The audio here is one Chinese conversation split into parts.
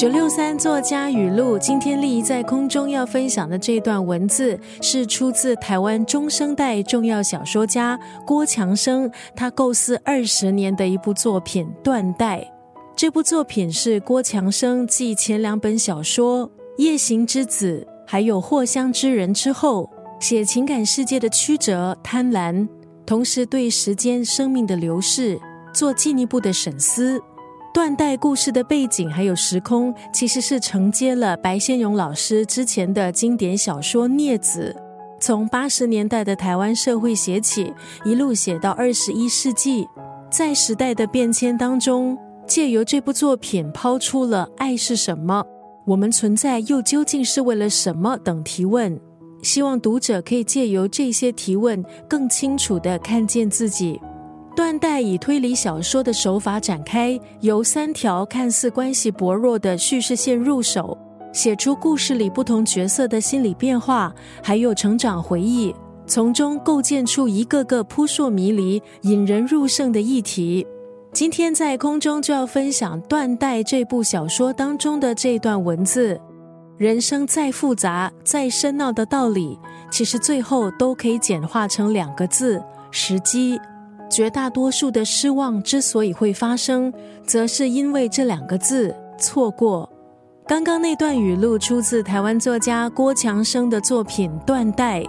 九六三作家语录，今天立仪在空中要分享的这段文字，是出自台湾中生代重要小说家郭强生，他构思二十年的一部作品《断代》。这部作品是郭强生继前两本小说《夜行之子》还有《藿香之人》之后，写情感世界的曲折、贪婪，同时对时间、生命的流逝做进一步的审思。断代故事的背景还有时空，其实是承接了白先勇老师之前的经典小说《孽子》，从八十年代的台湾社会写起，一路写到二十一世纪，在时代的变迁当中，借由这部作品抛出了爱是什么，我们存在又究竟是为了什么？等提问，希望读者可以借由这些提问，更清楚的看见自己。断代以推理小说的手法展开，由三条看似关系薄弱的叙事线入手，写出故事里不同角色的心理变化，还有成长回忆，从中构建出一个个扑朔迷离、引人入胜的议题。今天在空中就要分享《断代》这部小说当中的这段文字：人生再复杂、再深奥的道理，其实最后都可以简化成两个字——时机。绝大多数的失望之所以会发生，则是因为这两个字“错过”。刚刚那段语录出自台湾作家郭强生的作品《断代》。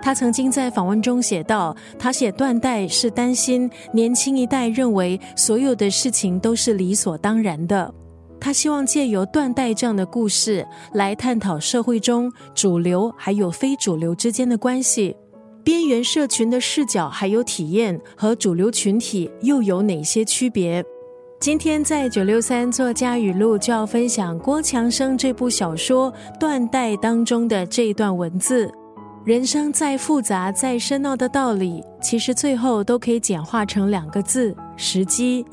他曾经在访问中写道：“他写《断代》是担心年轻一代认为所有的事情都是理所当然的。他希望借由《断代》这样的故事来探讨社会中主流还有非主流之间的关系。”边缘社群的视角还有体验和主流群体又有哪些区别？今天在九六三作家语录就要分享郭强生这部小说《断代》当中的这一段文字：人生再复杂、再深奥的道理，其实最后都可以简化成两个字——时机。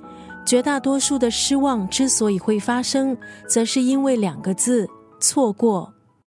绝大多数的失望之所以会发生，则是因为两个字——错过。